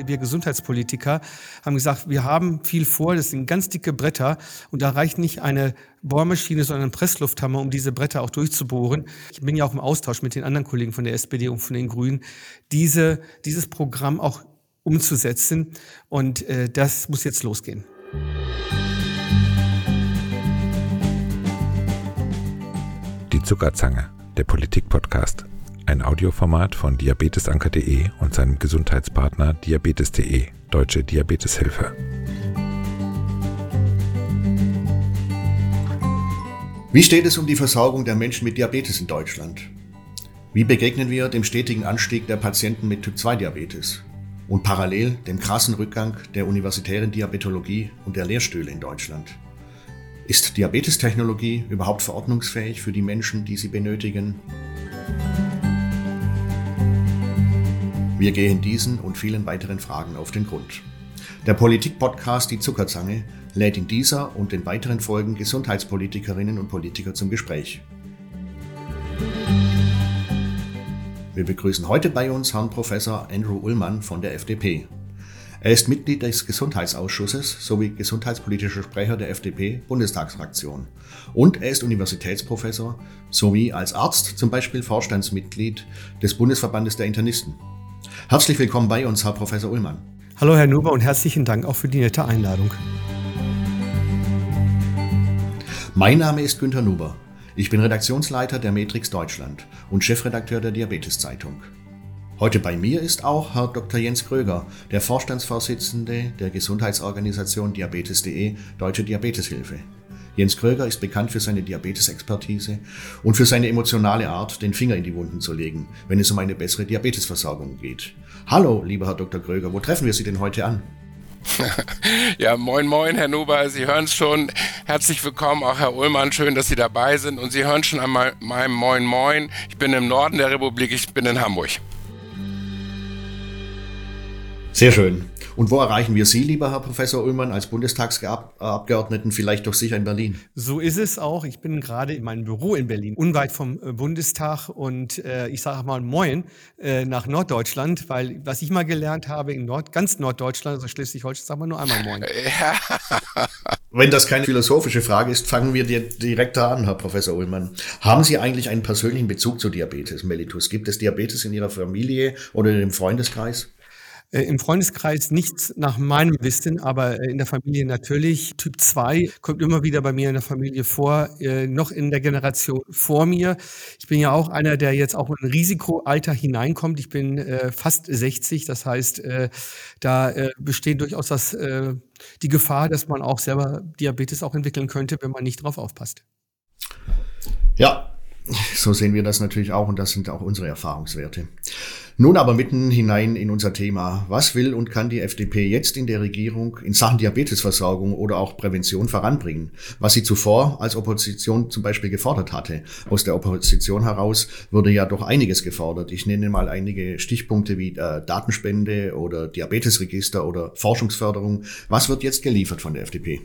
gerade wir Gesundheitspolitiker, haben gesagt, wir haben viel vor, das sind ganz dicke Bretter und da reicht nicht eine Bohrmaschine, sondern ein Presslufthammer, um diese Bretter auch durchzubohren. Ich bin ja auch im Austausch mit den anderen Kollegen von der SPD und von den Grünen, diese, dieses Programm auch umzusetzen und äh, das muss jetzt losgehen. Die Zuckerzange, der Politik-Podcast. Ein Audioformat von diabetesanker.de und seinem Gesundheitspartner diabetes.de, Deutsche Diabeteshilfe. Wie steht es um die Versorgung der Menschen mit Diabetes in Deutschland? Wie begegnen wir dem stetigen Anstieg der Patienten mit Typ-2-Diabetes und parallel dem krassen Rückgang der universitären Diabetologie und der Lehrstühle in Deutschland? Ist Diabetestechnologie überhaupt verordnungsfähig für die Menschen, die sie benötigen? Wir gehen diesen und vielen weiteren Fragen auf den Grund. Der Politik-Podcast Die Zuckerzange lädt in dieser und den weiteren Folgen Gesundheitspolitikerinnen und Politiker zum Gespräch. Wir begrüßen heute bei uns Herrn Professor Andrew Ullmann von der FDP. Er ist Mitglied des Gesundheitsausschusses sowie gesundheitspolitischer Sprecher der FDP-Bundestagsfraktion. Und er ist Universitätsprofessor sowie als Arzt zum Beispiel Vorstandsmitglied des Bundesverbandes der Internisten. Herzlich willkommen bei uns, Herr Professor Ullmann. Hallo, Herr Nuber, und herzlichen Dank auch für die nette Einladung. Mein Name ist Günter Nuber. Ich bin Redaktionsleiter der Matrix Deutschland und Chefredakteur der Diabetes Zeitung. Heute bei mir ist auch Herr Dr. Jens Kröger, der Vorstandsvorsitzende der Gesundheitsorganisation Diabetes.de Deutsche Diabeteshilfe. Jens Kröger ist bekannt für seine Diabetesexpertise und für seine emotionale Art, den Finger in die Wunden zu legen, wenn es um eine bessere Diabetesversorgung geht. Hallo, lieber Herr Dr. Kröger, wo treffen wir Sie denn heute an? ja, moin, moin, Herr Nuber. Sie hören es schon. Herzlich willkommen, auch Herr Ullmann. Schön, dass Sie dabei sind. Und Sie hören schon einmal meinem Moin, Moin. Ich bin im Norden der Republik. Ich bin in Hamburg. Sehr schön. Und wo erreichen wir Sie, lieber Herr Professor Ullmann, als Bundestagsabgeordneten, vielleicht doch sicher in Berlin? So ist es auch. Ich bin gerade in meinem Büro in Berlin, unweit vom äh, Bundestag. Und äh, ich sage mal Moin äh, nach Norddeutschland, weil was ich mal gelernt habe, in Nord, ganz Norddeutschland, also Schleswig-Holstein, sagen wir nur einmal Moin. Ja. Wenn das keine philosophische Frage ist, fangen wir direkt da an, Herr Professor Ullmann. Haben Sie eigentlich einen persönlichen Bezug zu Diabetes, Mellitus? Gibt es Diabetes in Ihrer Familie oder in Ihrem Freundeskreis? Äh, Im Freundeskreis nichts nach meinem Wissen, aber äh, in der Familie natürlich. Typ 2 kommt immer wieder bei mir in der Familie vor, äh, noch in der Generation vor mir. Ich bin ja auch einer, der jetzt auch in Risikoalter hineinkommt. Ich bin fast 60, das heißt, da besteht durchaus das, die Gefahr, dass man auch selber Diabetes auch entwickeln könnte, wenn man nicht drauf aufpasst. Ja, so sehen wir das natürlich auch und das sind auch unsere Erfahrungswerte. Nun aber mitten hinein in unser Thema. Was will und kann die FDP jetzt in der Regierung in Sachen Diabetesversorgung oder auch Prävention voranbringen? Was sie zuvor als Opposition zum Beispiel gefordert hatte. Aus der Opposition heraus wurde ja doch einiges gefordert. Ich nenne mal einige Stichpunkte wie äh, Datenspende oder Diabetesregister oder Forschungsförderung. Was wird jetzt geliefert von der FDP?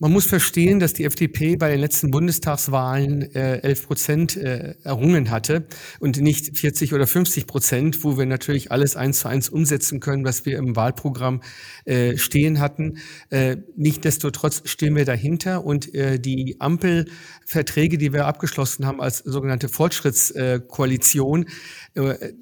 Man muss verstehen, dass die FDP bei den letzten Bundestagswahlen äh, 11 Prozent äh, errungen hatte und nicht 40 oder 50 Prozent, wo wir natürlich alles eins zu eins umsetzen können, was wir im Wahlprogramm äh, stehen hatten. Äh, Nichtsdestotrotz stehen wir dahinter und äh, die Ampelverträge, die wir abgeschlossen haben als sogenannte Fortschrittskoalition,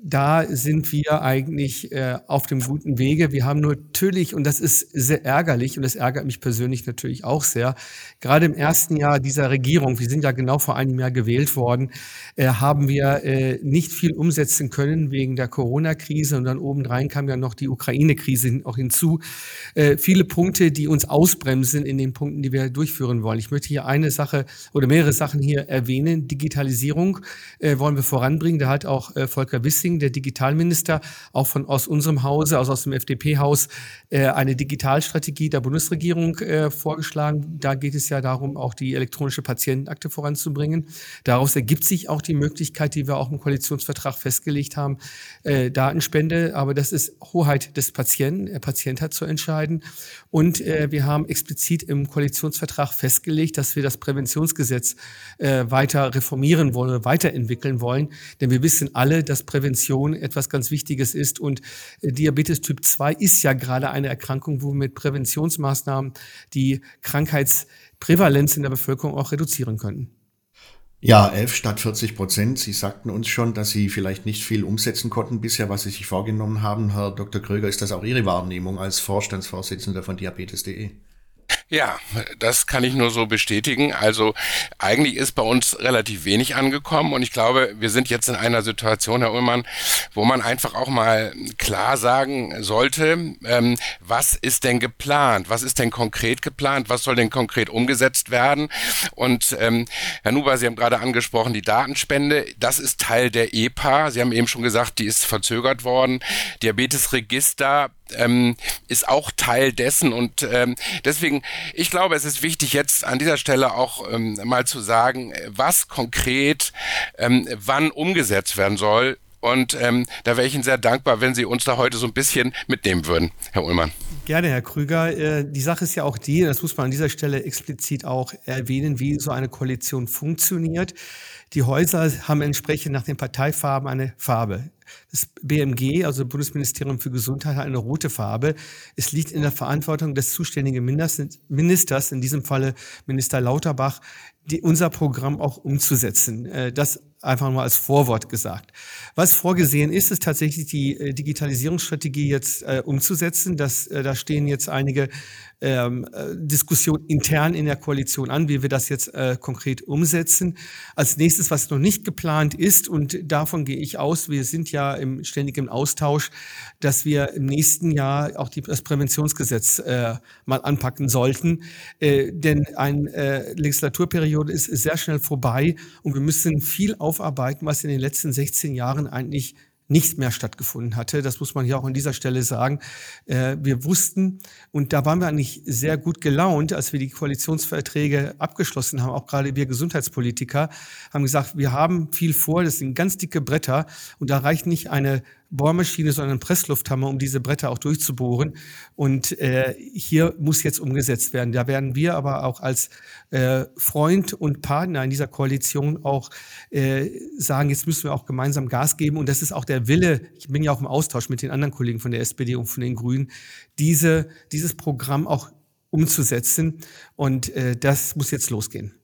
da sind wir eigentlich äh, auf dem guten Wege. Wir haben natürlich, und das ist sehr ärgerlich, und das ärgert mich persönlich natürlich auch sehr, gerade im ersten Jahr dieser Regierung, wir sind ja genau vor einem Jahr gewählt worden, äh, haben wir äh, nicht viel umsetzen können wegen der Corona-Krise und dann obendrein kam ja noch die Ukraine-Krise auch hinzu. Äh, viele Punkte, die uns ausbremsen in den Punkten, die wir durchführen wollen. Ich möchte hier eine Sache oder mehrere Sachen hier erwähnen. Digitalisierung äh, wollen wir voranbringen. Da hat auch äh, Volker Wissing, der Digitalminister, auch von aus unserem Hause, also aus dem FDP-Haus, äh, eine Digitalstrategie der Bundesregierung äh, vorgeschlagen da geht es ja darum, auch die elektronische Patientenakte voranzubringen. Daraus ergibt sich auch die Möglichkeit, die wir auch im Koalitionsvertrag festgelegt haben, äh, Datenspende. Aber das ist Hoheit des Patienten. Der Patient hat zu entscheiden. Und wir haben explizit im Koalitionsvertrag festgelegt, dass wir das Präventionsgesetz weiter reformieren wollen, weiterentwickeln wollen. Denn wir wissen alle, dass Prävention etwas ganz Wichtiges ist. Und äh, Diabetes Typ 2 ist ja gerade eine Erkrankung, wo wir mit Präventionsmaßnahmen die Krankheitsprävalenz in der Bevölkerung auch reduzieren können. Ja, 11 statt 40 Prozent. Sie sagten uns schon, dass Sie vielleicht nicht viel umsetzen konnten bisher, was Sie sich vorgenommen haben. Herr Dr. Kröger, ist das auch Ihre Wahrnehmung als Vorstandsvorsitzender von Diabetes.de? Ja, das kann ich nur so bestätigen. Also eigentlich ist bei uns relativ wenig angekommen und ich glaube, wir sind jetzt in einer Situation, Herr Ullmann, wo man einfach auch mal klar sagen sollte, ähm, was ist denn geplant? Was ist denn konkret geplant? Was soll denn konkret umgesetzt werden? Und ähm, Herr Nuber, Sie haben gerade angesprochen, die Datenspende, das ist Teil der EPA. Sie haben eben schon gesagt, die ist verzögert worden. Diabetesregister ähm, ist auch Teil dessen und ähm, deswegen, ich glaube, es ist wichtig jetzt an dieser Stelle auch ähm, mal zu sagen, was konkret ähm, wann umgesetzt werden soll. Und ähm, da wäre ich Ihnen sehr dankbar, wenn Sie uns da heute so ein bisschen mitnehmen würden, Herr Ullmann. Gerne, Herr Krüger. Äh, die Sache ist ja auch die, das muss man an dieser Stelle explizit auch erwähnen, wie so eine Koalition funktioniert. Die Häuser haben entsprechend nach den Parteifarben eine Farbe. Das BMG, also Bundesministerium für Gesundheit, hat eine rote Farbe. Es liegt in der Verantwortung des zuständigen Ministers, in diesem Falle Minister Lauterbach, die, unser Programm auch umzusetzen. Äh, das einfach mal als Vorwort gesagt. Was vorgesehen ist, ist tatsächlich die äh, Digitalisierungsstrategie jetzt äh, umzusetzen. Das, da stehen jetzt einige ähm, äh, Diskussionen intern in der Koalition an, wie wir das jetzt äh, konkret umsetzen. Als nächstes, was noch nicht geplant ist, und davon gehe ich aus, wir sind ja im ständigen Austausch, dass wir im nächsten Jahr auch die, das Präventionsgesetz äh, mal anpacken sollten. Äh, denn eine äh, Legislaturperiode ist, sehr schnell vorbei und wir müssen viel auf aufarbeiten, was in den letzten 16 Jahren eigentlich nicht mehr stattgefunden hatte. Das muss man hier auch an dieser Stelle sagen. Äh, wir wussten, und da waren wir eigentlich sehr gut gelaunt, als wir die Koalitionsverträge abgeschlossen haben, auch gerade wir Gesundheitspolitiker, haben gesagt, wir haben viel vor, das sind ganz dicke Bretter und da reicht nicht eine Bohrmaschine, sondern Presslufthammer, um diese Bretter auch durchzubohren. Und äh, hier muss jetzt umgesetzt werden. Da werden wir aber auch als äh, Freund und Partner in dieser Koalition auch äh, sagen, jetzt müssen wir auch gemeinsam Gas geben. Und das ist auch der Wille, ich bin ja auch im Austausch mit den anderen Kollegen von der SPD und von den Grünen, diese, dieses Programm auch umzusetzen. Und äh, das muss jetzt losgehen.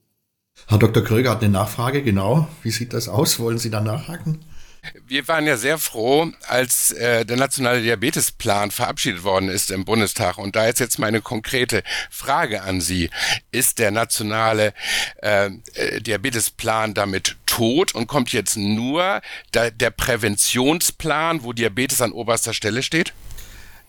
Herr Dr. Kröger hat eine Nachfrage, genau. Wie sieht das aus? Wollen Sie da nachhaken? Wir waren ja sehr froh, als äh, der nationale Diabetesplan verabschiedet worden ist im Bundestag. Und da ist jetzt meine konkrete Frage an Sie. Ist der nationale äh, äh Diabetesplan damit tot und kommt jetzt nur der, der Präventionsplan, wo Diabetes an oberster Stelle steht?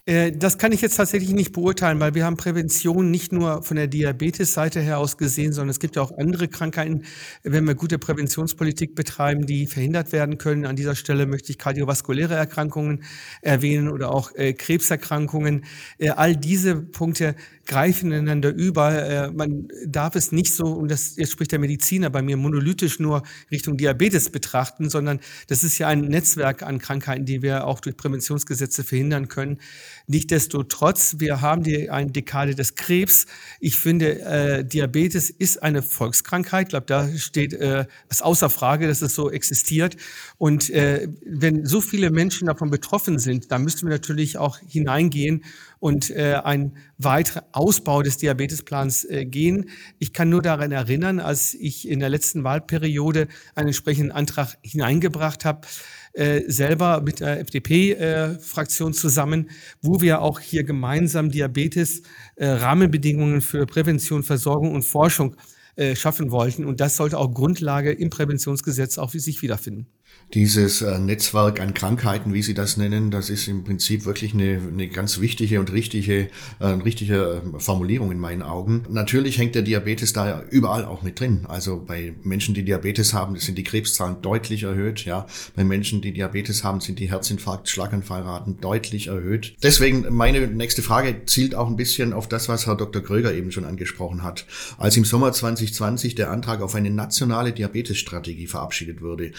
Äh, das kann ich jetzt tatsächlich nicht beurteilen, weil wir haben Prävention nicht nur von der Diabetes-Seite her aus gesehen, sondern es gibt ja auch andere Krankheiten, wenn wir gute Präventionspolitik betreiben, die verhindert werden können. An dieser Stelle möchte ich kardiovaskuläre Erkrankungen erwähnen oder auch äh, Krebserkrankungen. Äh, all diese Punkte greifen ineinander über. Äh, man darf es nicht so, und das jetzt spricht der Mediziner bei mir, monolithisch nur Richtung Diabetes betrachten, sondern das ist ja ein Netzwerk an Krankheiten, die wir auch durch Präventionsgesetze verhindern können. Nichtsdestotrotz, wir haben die eine Dekade des Krebs. Ich finde, äh, Diabetes ist eine Volkskrankheit. Ich glaube, da steht äh, es außer Frage, dass es so existiert. Und äh, wenn so viele Menschen davon betroffen sind, dann müssten wir natürlich auch hineingehen und äh, ein weiterer Ausbau des Diabetesplans äh, gehen. Ich kann nur daran erinnern, als ich in der letzten Wahlperiode einen entsprechenden Antrag hineingebracht habe, äh, selber mit der FDP-Fraktion äh, zusammen, wo wir auch hier gemeinsam Diabetes, äh, Rahmenbedingungen für Prävention, Versorgung und Forschung äh, schaffen wollten. Und das sollte auch Grundlage im Präventionsgesetz auch für sich wiederfinden. Dieses äh, Netzwerk an Krankheiten, wie Sie das nennen, das ist im Prinzip wirklich eine, eine ganz wichtige und richtige, äh, richtige äh, Formulierung in meinen Augen. Natürlich hängt der Diabetes da überall auch mit drin. Also bei Menschen, die Diabetes haben, sind die Krebszahlen deutlich erhöht. Ja, bei Menschen, die Diabetes haben, sind die Herzinfarkt, Schlaganfallraten deutlich erhöht. Deswegen meine nächste Frage zielt auch ein bisschen auf das, was Herr Dr. Kröger eben schon angesprochen hat. Als im Sommer 2020 der Antrag auf eine nationale Diabetesstrategie verabschiedet wurde,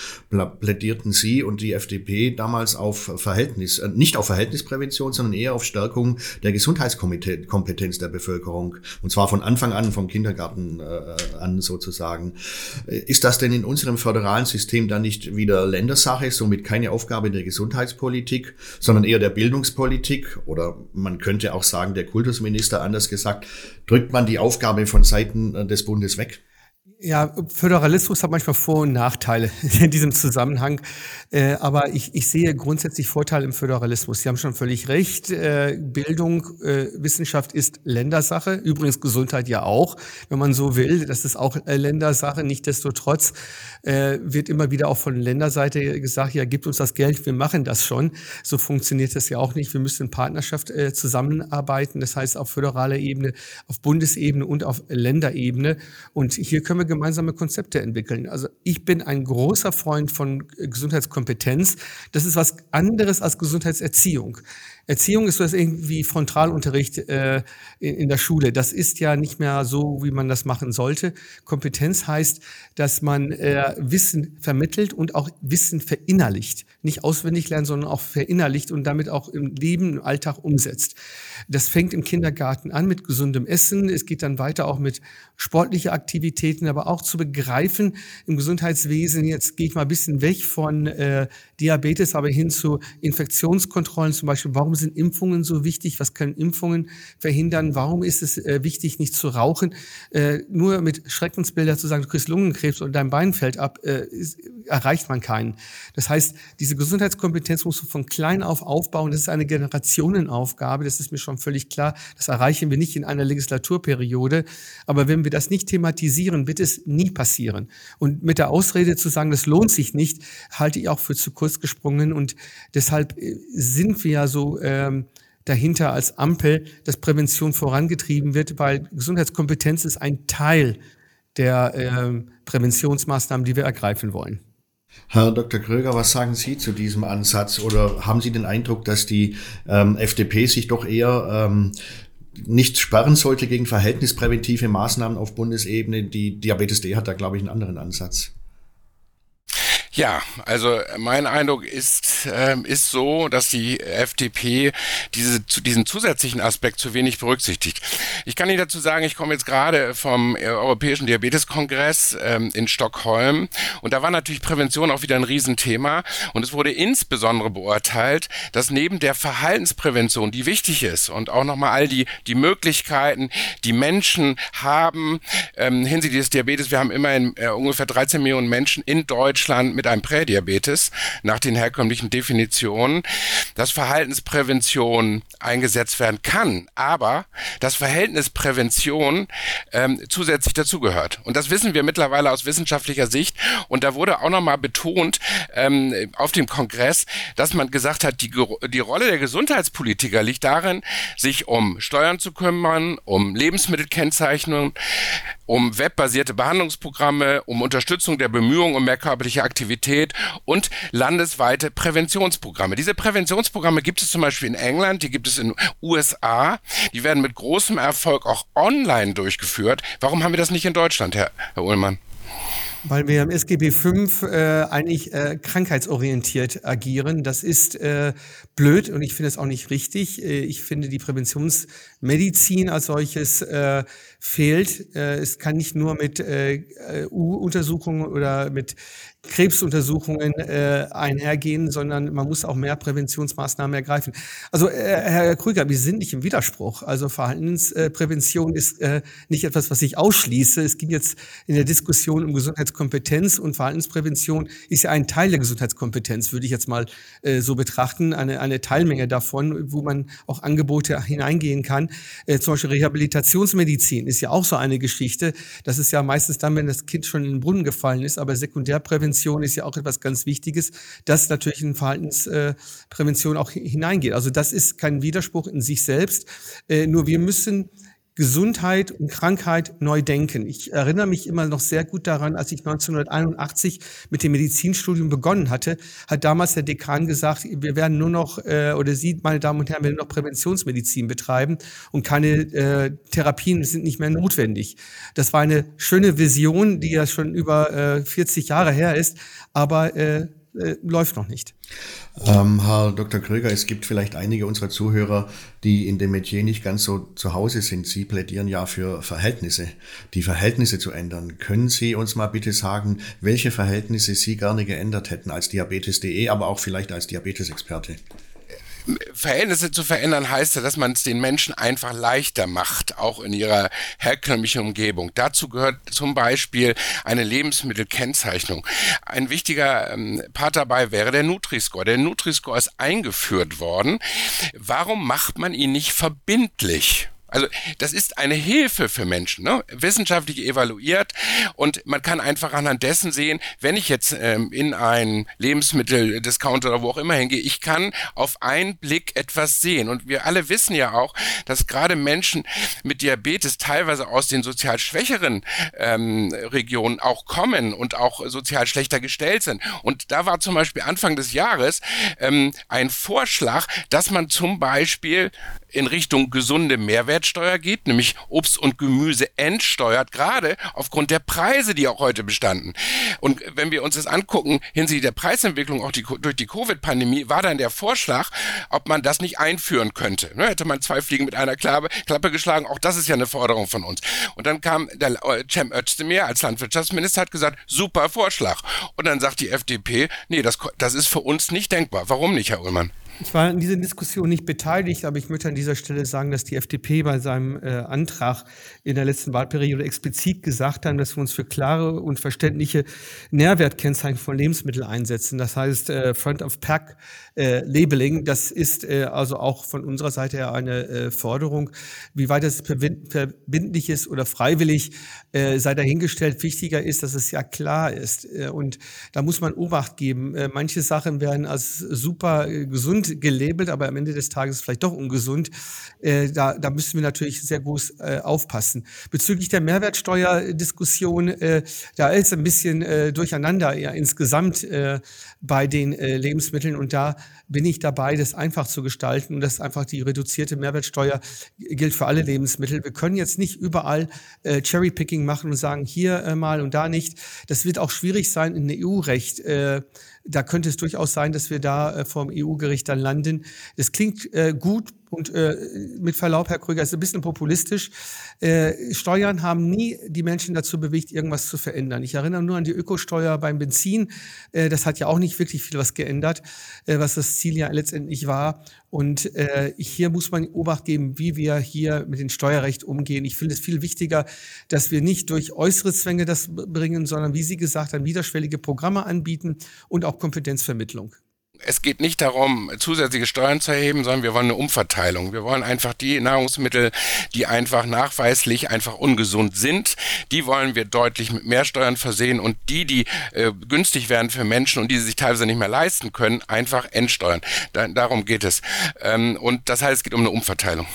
plädierten Sie und die FDP damals auf Verhältnis, äh, nicht auf Verhältnisprävention, sondern eher auf Stärkung der Gesundheitskompetenz der Bevölkerung. Und zwar von Anfang an, vom Kindergarten äh, an sozusagen. Ist das denn in unserem föderalen System dann nicht wieder Ländersache, somit keine Aufgabe der Gesundheitspolitik, sondern eher der Bildungspolitik? Oder man könnte auch sagen, der Kultusminister, anders gesagt, drückt man die Aufgabe von Seiten äh, des Bundes weg? Ja, Föderalismus hat manchmal Vor- und Nachteile in diesem Zusammenhang. Äh, aber ich, ich sehe grundsätzlich Vorteile im Föderalismus. Sie haben schon völlig recht. Äh, Bildung, äh, Wissenschaft ist Ländersache. Übrigens Gesundheit ja auch, wenn man so will. Das ist auch äh, Ländersache. Nichtsdestotrotz äh, wird immer wieder auch von Länderseite gesagt, ja, gibt uns das Geld, wir machen das schon. So funktioniert das ja auch nicht. Wir müssen in Partnerschaft äh, zusammenarbeiten. Das heißt auf föderaler Ebene, auf Bundesebene und auf Länderebene. Und hier können wir gemeinsame Konzepte entwickeln. Also ich bin ein großer Freund von Gesundheitskompetenz. Das ist was anderes als Gesundheitserziehung. Erziehung ist so irgendwie Frontalunterricht äh, in, in, der Schule. Das ist ja nicht mehr so, wie man das machen sollte. Kompetenz heißt, dass man äh, Wissen vermittelt und auch Wissen verinnerlicht. Nicht auswendig lernen, sondern auch verinnerlicht und damit auch im Leben, im Alltag umsetzt. Das fängt im Kindergarten an mit gesundem Essen. Es geht dann weiter auch mit sportlichen Aktivitäten, aber auch zu begreifen im Gesundheitswesen. Jetzt gehe ich mal ein bisschen weg von äh, Diabetes, aber hin zu Infektionskontrollen zum Beispiel. Warum sind Impfungen so wichtig? Was können Impfungen verhindern? Warum ist es äh, wichtig, nicht zu rauchen? Äh, nur mit Schreckensbilder zu sagen, du kriegst Lungenkrebs und dein Bein fällt ab, äh, ist, erreicht man keinen. Das heißt, diese Gesundheitskompetenz musst du von klein auf aufbauen. Das ist eine Generationenaufgabe. Das ist mir schon völlig klar. Das erreichen wir nicht in einer Legislaturperiode. Aber wenn wir das nicht thematisieren, wird es nie passieren. Und mit der Ausrede zu sagen, das lohnt sich nicht, halte ich auch für zu kurz gesprungen. Und deshalb äh, sind wir ja so ähm, dahinter als Ampel, dass Prävention vorangetrieben wird, weil Gesundheitskompetenz ist ein Teil der äh, Präventionsmaßnahmen, die wir ergreifen wollen. Herr Dr. Kröger, was sagen Sie zu diesem Ansatz? Oder haben Sie den Eindruck, dass die ähm, FDP sich doch eher ähm, nicht sperren sollte gegen verhältnispräventive Maßnahmen auf Bundesebene? Die Diabetes D hat da, glaube ich, einen anderen Ansatz. Ja, also mein Eindruck ist, äh, ist so, dass die FDP diese, diesen zusätzlichen Aspekt zu wenig berücksichtigt. Ich kann Ihnen dazu sagen, ich komme jetzt gerade vom Europäischen Diabeteskongress ähm, in Stockholm und da war natürlich Prävention auch wieder ein Riesenthema und es wurde insbesondere beurteilt, dass neben der Verhaltensprävention, die wichtig ist und auch nochmal all die, die Möglichkeiten, die Menschen haben ähm, hinsichtlich des Diabetes, wir haben immerhin äh, ungefähr 13 Millionen Menschen in Deutschland mit einem Prädiabetes nach den herkömmlichen Definitionen, dass Verhaltensprävention eingesetzt werden kann, aber das Verhältnis Prävention ähm, zusätzlich dazugehört. Und das wissen wir mittlerweile aus wissenschaftlicher Sicht. Und da wurde auch nochmal betont ähm, auf dem Kongress, dass man gesagt hat, die, die Rolle der Gesundheitspolitiker liegt darin, sich um Steuern zu kümmern, um Lebensmittelkennzeichnung, um webbasierte Behandlungsprogramme, um Unterstützung der Bemühungen um mehr körperliche Aktivität und landesweite Präventionsprogramme. Diese Präventionsprogramme gibt es zum Beispiel in England, die gibt es in USA, die werden mit großem Erfolg auch online durchgeführt. Warum haben wir das nicht in Deutschland, Herr, Herr Ullmann? Weil wir im SGB V äh, eigentlich äh, krankheitsorientiert agieren. Das ist äh, blöd und ich finde es auch nicht richtig. Äh, ich finde die Präventionsmedizin als solches äh, fehlt. Äh, es kann nicht nur mit äh, U-Untersuchungen oder mit Krebsuntersuchungen äh, einhergehen, sondern man muss auch mehr Präventionsmaßnahmen ergreifen. Also äh, Herr Krüger, wir sind nicht im Widerspruch. Also Verhaltensprävention ist äh, nicht etwas, was ich ausschließe. Es ging jetzt in der Diskussion um Gesundheits Gesundheitskompetenz und Verhaltensprävention ist ja ein Teil der Gesundheitskompetenz, würde ich jetzt mal äh, so betrachten, eine, eine Teilmenge davon, wo man auch Angebote hineingehen kann. Äh, zum Beispiel Rehabilitationsmedizin ist ja auch so eine Geschichte. Das ist ja meistens dann, wenn das Kind schon in den Brunnen gefallen ist, aber Sekundärprävention ist ja auch etwas ganz Wichtiges, das natürlich in Verhaltensprävention auch hineingeht. Also das ist kein Widerspruch in sich selbst. Äh, nur wir müssen Gesundheit und Krankheit neu denken. Ich erinnere mich immer noch sehr gut daran, als ich 1981 mit dem Medizinstudium begonnen hatte, hat damals der Dekan gesagt, wir werden nur noch, äh, oder Sie, meine Damen und Herren, werden noch Präventionsmedizin betreiben und keine äh, Therapien sind nicht mehr notwendig. Das war eine schöne Vision, die ja schon über äh, 40 Jahre her ist, aber äh, äh, läuft noch nicht. Ähm, Herr Dr. Kröger, es gibt vielleicht einige unserer Zuhörer, die in dem Metier nicht ganz so zu Hause sind. Sie plädieren ja für Verhältnisse, die Verhältnisse zu ändern. Können Sie uns mal bitte sagen, welche Verhältnisse Sie gerne geändert hätten als Diabetes.de, aber auch vielleicht als Diabetesexperte? Verhältnisse zu verändern heißt ja, dass man es den Menschen einfach leichter macht, auch in ihrer herkömmlichen Umgebung. Dazu gehört zum Beispiel eine Lebensmittelkennzeichnung. Ein wichtiger ähm, Part dabei wäre der Nutri-Score. Der Nutri-Score ist eingeführt worden. Warum macht man ihn nicht verbindlich? Also das ist eine Hilfe für Menschen, ne? wissenschaftlich evaluiert und man kann einfach anhand dessen sehen, wenn ich jetzt ähm, in einen Lebensmitteldiscounter oder wo auch immer hingehe, ich kann auf einen Blick etwas sehen. Und wir alle wissen ja auch, dass gerade Menschen mit Diabetes teilweise aus den sozial schwächeren ähm, Regionen auch kommen und auch sozial schlechter gestellt sind. Und da war zum Beispiel Anfang des Jahres ähm, ein Vorschlag, dass man zum Beispiel in Richtung gesunde Mehrwertsteuer geht, nämlich Obst und Gemüse entsteuert, gerade aufgrund der Preise, die auch heute bestanden. Und wenn wir uns das angucken, hinsichtlich der Preisentwicklung auch die, durch die Covid-Pandemie, war dann der Vorschlag, ob man das nicht einführen könnte. Ne, hätte man zwei Fliegen mit einer Klappe, Klappe geschlagen, auch das ist ja eine Forderung von uns. Und dann kam der äh, Cem Özdemir als Landwirtschaftsminister, hat gesagt, super Vorschlag. Und dann sagt die FDP, nee, das, das ist für uns nicht denkbar. Warum nicht, Herr Ullmann? Ich war in dieser Diskussion nicht beteiligt, aber ich möchte an dieser Stelle sagen, dass die FDP bei seinem äh, Antrag in der letzten Wahlperiode explizit gesagt haben, dass wir uns für klare und verständliche Nährwertkennzeichen von Lebensmitteln einsetzen. Das heißt, äh, Front of Pack äh, Labeling, das ist äh, also auch von unserer Seite her eine äh, Forderung. Wie weit das verbindlich ist oder freiwillig, äh, sei dahingestellt. Wichtiger ist, dass es ja klar ist. Und da muss man Obacht geben. Manche Sachen werden als super äh, gelabelt, aber am Ende des Tages vielleicht doch ungesund. Äh, da, da müssen wir natürlich sehr groß äh, aufpassen. Bezüglich der Mehrwertsteuerdiskussion, äh, da ist ein bisschen äh, durcheinander ja, insgesamt äh, bei den äh, Lebensmitteln und da bin ich dabei, das einfach zu gestalten und das einfach die reduzierte Mehrwertsteuer gilt für alle Lebensmittel. Wir können jetzt nicht überall äh, Cherrypicking machen und sagen, hier äh, mal und da nicht. Das wird auch schwierig sein in EU-Recht. Äh, da könnte es durchaus sein, dass wir da äh, vom EU-Gericht dann landen. Das klingt äh, gut und äh, mit Verlaub, Herr Krüger, ist ein bisschen populistisch. Äh, Steuern haben nie die Menschen dazu bewegt, irgendwas zu verändern. Ich erinnere nur an die Ökosteuer beim Benzin. Äh, das hat ja auch nicht wirklich viel was geändert, äh, was das Ziel ja letztendlich war. Und äh, hier muss man Obacht geben, wie wir hier mit dem Steuerrecht umgehen. Ich finde es viel wichtiger, dass wir nicht durch äußere Zwänge das bringen, sondern wie Sie gesagt haben, niederschwellige Programme anbieten und auch Kompetenzvermittlung es geht nicht darum, zusätzliche Steuern zu erheben, sondern wir wollen eine Umverteilung. Wir wollen einfach die Nahrungsmittel, die einfach nachweislich einfach ungesund sind, die wollen wir deutlich mit mehr Steuern versehen und die, die äh, günstig werden für Menschen und die sie sich teilweise nicht mehr leisten können, einfach entsteuern. Da, darum geht es. Ähm, und das heißt, es geht um eine Umverteilung.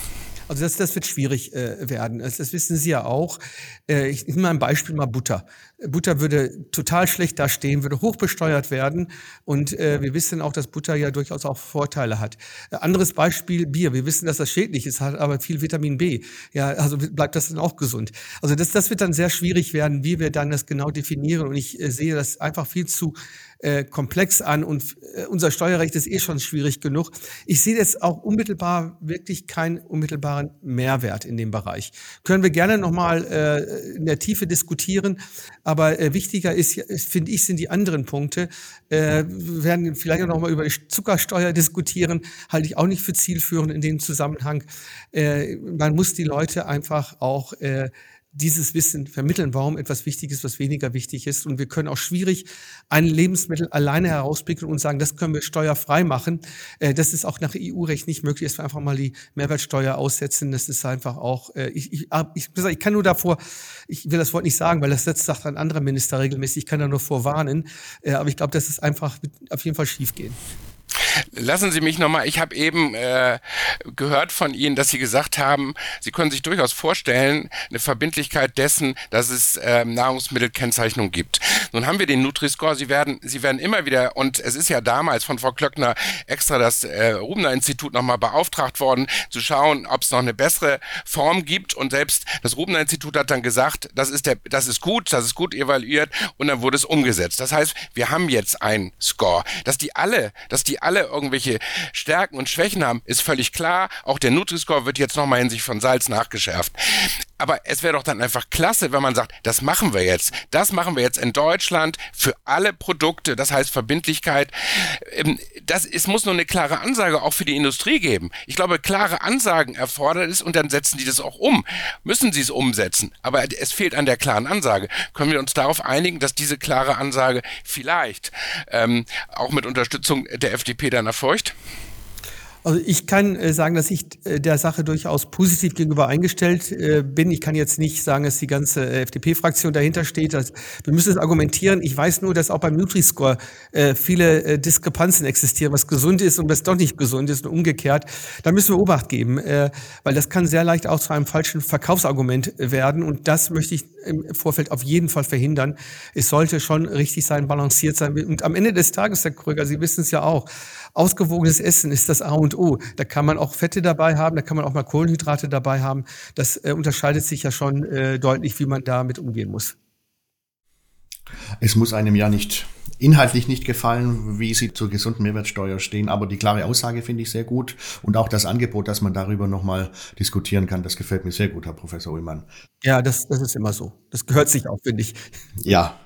Also das, das wird schwierig äh, werden. Das, das wissen Sie ja auch. Äh, ich nehme mal ein Beispiel mal Butter. Butter würde total schlecht dastehen, würde hochbesteuert werden. Und äh, wir wissen auch, dass Butter ja durchaus auch Vorteile hat. Äh, anderes Beispiel Bier. Wir wissen, dass das schädlich ist, hat aber viel Vitamin B. Ja, also bleibt das dann auch gesund. Also das, das wird dann sehr schwierig werden, wie wir dann das genau definieren. Und ich äh, sehe das einfach viel zu äh, komplex an und äh, unser Steuerrecht ist eh schon schwierig genug. Ich sehe jetzt auch unmittelbar wirklich keinen unmittelbaren Mehrwert in dem Bereich. Können wir gerne nochmal äh, in der Tiefe diskutieren, aber äh, wichtiger ist, finde ich, sind die anderen Punkte. Äh, wir werden vielleicht auch nochmal über die Zuckersteuer diskutieren, halte ich auch nicht für zielführend in dem Zusammenhang. Äh, man muss die Leute einfach auch äh, dieses Wissen vermitteln, warum etwas wichtig ist, was weniger wichtig ist. Und wir können auch schwierig ein Lebensmittel alleine herauspicken und sagen, das können wir steuerfrei machen. Äh, das ist auch nach EU-Recht nicht möglich, dass wir einfach mal die Mehrwertsteuer aussetzen. Das ist einfach auch, äh, ich, ich, ich, ich kann nur davor, ich will das Wort nicht sagen, weil das setzt sagt ein anderer Minister regelmäßig, ich kann da nur vorwarnen. Äh, aber ich glaube, das ist einfach auf jeden Fall schiefgehen. Lassen Sie mich nochmal, ich habe eben äh, gehört von Ihnen, dass Sie gesagt haben, Sie können sich durchaus vorstellen, eine Verbindlichkeit dessen, dass es äh, Nahrungsmittelkennzeichnung gibt. Nun haben wir den Nutri-Score, Sie werden, Sie werden immer wieder, und es ist ja damals von Frau Klöckner extra das äh, Rubner-Institut nochmal beauftragt worden, zu schauen, ob es noch eine bessere Form gibt. Und selbst das Rubner-Institut hat dann gesagt, das ist, der, das ist gut, das ist gut evaluiert und dann wurde es umgesetzt. Das heißt, wir haben jetzt einen Score, dass die alle, dass die alle irgendwelche Stärken und Schwächen haben, ist völlig klar. Auch der Nutri-Score wird jetzt nochmal in sich von Salz nachgeschärft. Aber es wäre doch dann einfach klasse, wenn man sagt, das machen wir jetzt. Das machen wir jetzt in Deutschland für alle Produkte. Das heißt Verbindlichkeit. Ähm, das, es muss nur eine klare Ansage auch für die Industrie geben. Ich glaube, klare Ansagen erfordert es und dann setzen die das auch um. Müssen sie es umsetzen. Aber es fehlt an der klaren Ansage. Können wir uns darauf einigen, dass diese klare Ansage vielleicht ähm, auch mit Unterstützung der FDP dann erfolgt? Also ich kann äh, sagen, dass ich äh, der Sache durchaus positiv gegenüber eingestellt äh, bin. Ich kann jetzt nicht sagen, dass die ganze FDP-Fraktion dahinter steht. Wir müssen es argumentieren. Ich weiß nur, dass auch beim Nutri-Score viele Diskrepanzen existieren, was gesund ist und was doch nicht gesund ist und umgekehrt. Da müssen wir Obacht geben, weil das kann sehr leicht auch zu einem falschen Verkaufsargument werden. Und das möchte ich im Vorfeld auf jeden Fall verhindern. Es sollte schon richtig sein, balanciert sein. Und am Ende des Tages, Herr Krüger, Sie wissen es ja auch, ausgewogenes Essen ist das A und O. Da kann man auch Fette dabei haben, da kann man auch mal Kohlenhydrate dabei haben. Das äh, unterscheidet sich ja schon äh, deutlich, wie man damit umgehen muss. Es muss einem ja nicht inhaltlich nicht gefallen, wie Sie zur gesunden Mehrwertsteuer stehen, aber die klare Aussage finde ich sehr gut und auch das Angebot, dass man darüber nochmal diskutieren kann, das gefällt mir sehr gut, Herr Professor Ullmann. Ja, das, das ist immer so. Das gehört sich auch, finde ich. Ja,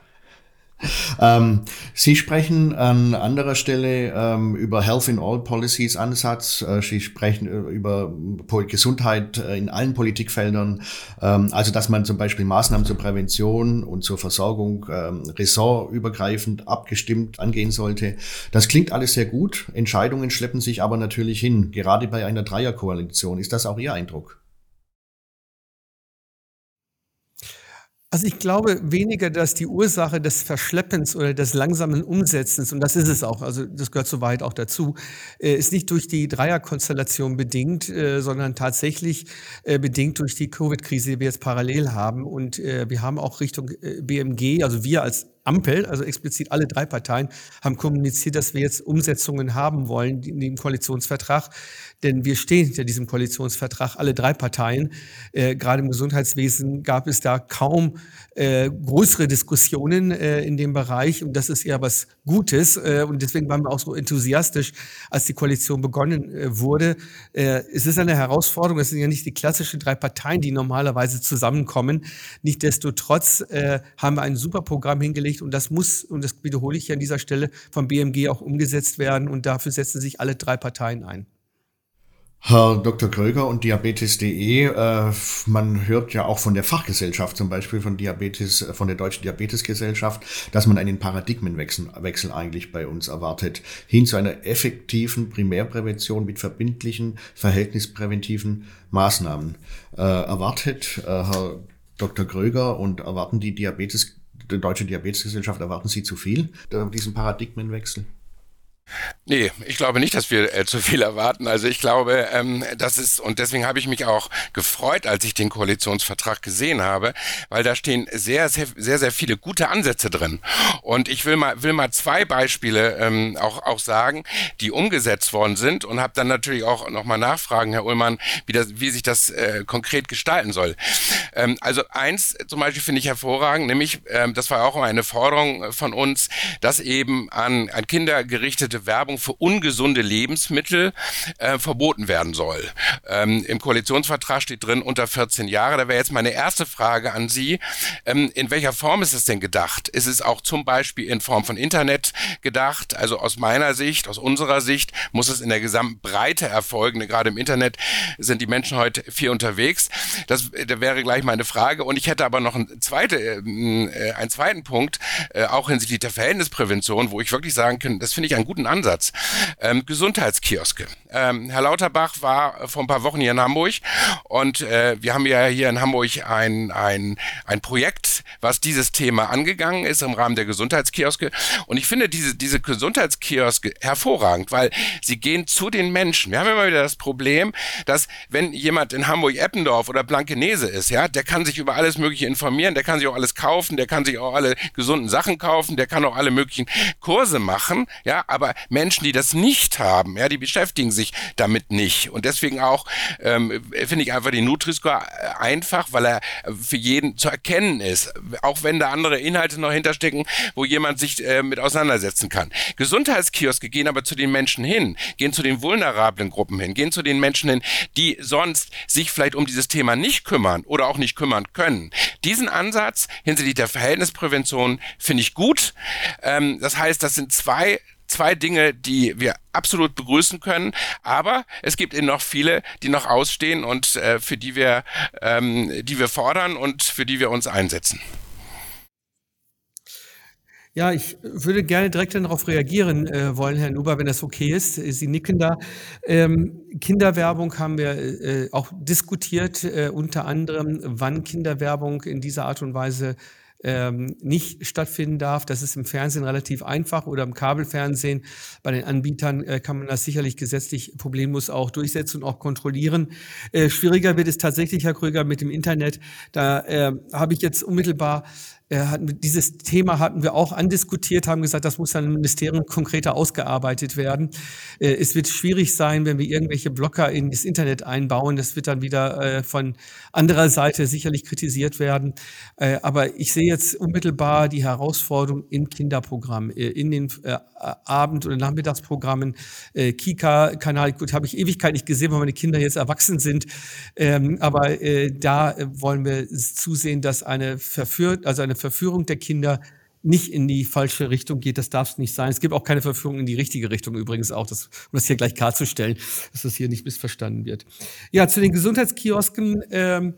ähm, Sie sprechen an anderer Stelle ähm, über Health in All Policies Ansatz. Äh, Sie sprechen äh, über Gesundheit äh, in allen Politikfeldern. Ähm, also, dass man zum Beispiel Maßnahmen zur Prävention und zur Versorgung ähm, ressortübergreifend abgestimmt angehen sollte. Das klingt alles sehr gut. Entscheidungen schleppen sich aber natürlich hin, gerade bei einer Dreierkoalition. Ist das auch Ihr Eindruck? Also ich glaube weniger, dass die Ursache des Verschleppens oder des langsamen Umsetzens, und das ist es auch, also das gehört soweit auch dazu, äh, ist nicht durch die Dreierkonstellation bedingt, äh, sondern tatsächlich äh, bedingt durch die Covid-Krise, die wir jetzt parallel haben. Und wir haben auch Richtung BMG, also wir als Ampel, also explizit alle drei Parteien, haben kommuniziert, dass wir jetzt Umsetzungen haben wollen in dem Koalitionsvertrag. Denn wir stehen hinter diesem Koalitionsvertrag, alle drei Parteien. Äh, gerade im Gesundheitswesen gab es da kaum äh, größere Diskussionen äh, in dem Bereich. Und das ist eher was Gutes. Äh, und deswegen waren wir auch so enthusiastisch, als die Koalition begonnen äh, wurde. Äh, es ist eine Herausforderung. Es sind ja nicht die klassischen drei Parteien, die normalerweise zusammenkommen. Nichtsdestotrotz haben wir ein super Programm hingelegt. Und das muss, und das wiederhole ich hier an dieser Stelle, vom BMG auch umgesetzt werden. Und dafür setzen sich alle drei Parteien ein. Herr Dr. Kröger und Diabetes.de, äh, man hört ja auch von der Fachgesellschaft, zum Beispiel von Diabetes, äh, von der Deutschen Diabetesgesellschaft, dass man einen Paradigmenwechsel Wechsel eigentlich bei uns erwartet, hin zu einer effektiven Primärprävention mit verbindlichen, verhältnispräventiven Maßnahmen. Äh, erwartet äh, Herr Dr. Kröger und erwarten die Diabetes, die Deutsche Diabetesgesellschaft, erwarten Sie zu viel, äh, diesen Paradigmenwechsel? Nee, ich glaube nicht, dass wir äh, zu viel erwarten. Also ich glaube, ähm, das ist, und deswegen habe ich mich auch gefreut, als ich den Koalitionsvertrag gesehen habe, weil da stehen sehr, sehr, sehr, sehr viele gute Ansätze drin. Und ich will mal, will mal zwei Beispiele ähm, auch, auch sagen, die umgesetzt worden sind und habe dann natürlich auch nochmal nachfragen, Herr Ullmann, wie, das, wie sich das äh, konkret gestalten soll. Ähm, also eins zum Beispiel finde ich hervorragend, nämlich, ähm, das war auch eine Forderung von uns, dass eben an, an Kinder gerichtete Werbung für ungesunde Lebensmittel äh, verboten werden soll. Ähm, Im Koalitionsvertrag steht drin unter 14 Jahre. Da wäre jetzt meine erste Frage an Sie. Ähm, in welcher Form ist es denn gedacht? Ist es auch zum Beispiel in Form von Internet gedacht? Also aus meiner Sicht, aus unserer Sicht muss es in der gesamten Breite erfolgen. Gerade im Internet sind die Menschen heute viel unterwegs. Das, das wäre gleich meine Frage. Und ich hätte aber noch ein zweite, äh, einen zweiten Punkt, äh, auch hinsichtlich der Verhältnisprävention, wo ich wirklich sagen kann, das finde ich einen guten Ansatz. Ähm, Gesundheitskioske. Ähm, Herr Lauterbach war vor ein paar Wochen hier in Hamburg und äh, wir haben ja hier in Hamburg ein, ein, ein Projekt, was dieses Thema angegangen ist im Rahmen der Gesundheitskioske. Und ich finde diese, diese Gesundheitskioske hervorragend, weil sie gehen zu den Menschen. Wir haben immer wieder das Problem, dass wenn jemand in Hamburg-Eppendorf oder Blankenese ist, ja, der kann sich über alles Mögliche informieren, der kann sich auch alles kaufen, der kann sich auch alle gesunden Sachen kaufen, der kann auch alle möglichen Kurse machen, ja, aber Menschen, die das nicht haben, ja, die beschäftigen sich damit nicht. Und deswegen auch ähm, finde ich einfach den Nutri-Score einfach, weil er für jeden zu erkennen ist, auch wenn da andere Inhalte noch hinterstecken, wo jemand sich äh, mit auseinandersetzen kann. Gesundheitskioske gehen aber zu den Menschen hin, gehen zu den vulnerablen Gruppen hin, gehen zu den Menschen hin, die sonst sich vielleicht um dieses Thema nicht kümmern oder auch nicht kümmern können. Diesen Ansatz hinsichtlich der Verhältnisprävention finde ich gut. Ähm, das heißt, das sind zwei zwei Dinge, die wir absolut begrüßen können. Aber es gibt eben noch viele, die noch ausstehen und äh, für die wir, ähm, die wir fordern und für die wir uns einsetzen. Ja, ich würde gerne direkt darauf reagieren äh, wollen, Herr Nuber, wenn das okay ist. Sie nicken da. Ähm, Kinderwerbung haben wir äh, auch diskutiert, äh, unter anderem, wann Kinderwerbung in dieser Art und Weise ähm, nicht stattfinden darf. Das ist im Fernsehen relativ einfach oder im Kabelfernsehen. Bei den Anbietern äh, kann man das sicherlich gesetzlich problemlos auch durchsetzen und auch kontrollieren. Äh, schwieriger wird es tatsächlich, Herr Kröger, mit dem Internet. Da äh, habe ich jetzt unmittelbar hatten, dieses Thema hatten wir auch andiskutiert, haben gesagt, das muss dann im Ministerium konkreter ausgearbeitet werden. Äh, es wird schwierig sein, wenn wir irgendwelche Blocker in das Internet einbauen. Das wird dann wieder äh, von anderer Seite sicherlich kritisiert werden. Äh, aber ich sehe jetzt unmittelbar die Herausforderung im Kinderprogramm, in den Abend- oder Nachmittagsprogrammen. Kika-Kanal, gut, habe ich Ewigkeit nicht gesehen, weil meine Kinder jetzt erwachsen sind. Ähm, aber da wollen wir zusehen, dass eine verführt, also eine Verführung der Kinder nicht in die falsche Richtung geht. Das darf es nicht sein. Es gibt auch keine Verführung in die richtige Richtung übrigens auch, das, um das hier gleich klarzustellen, dass das hier nicht missverstanden wird. Ja, zu den Gesundheitskiosken. Ähm,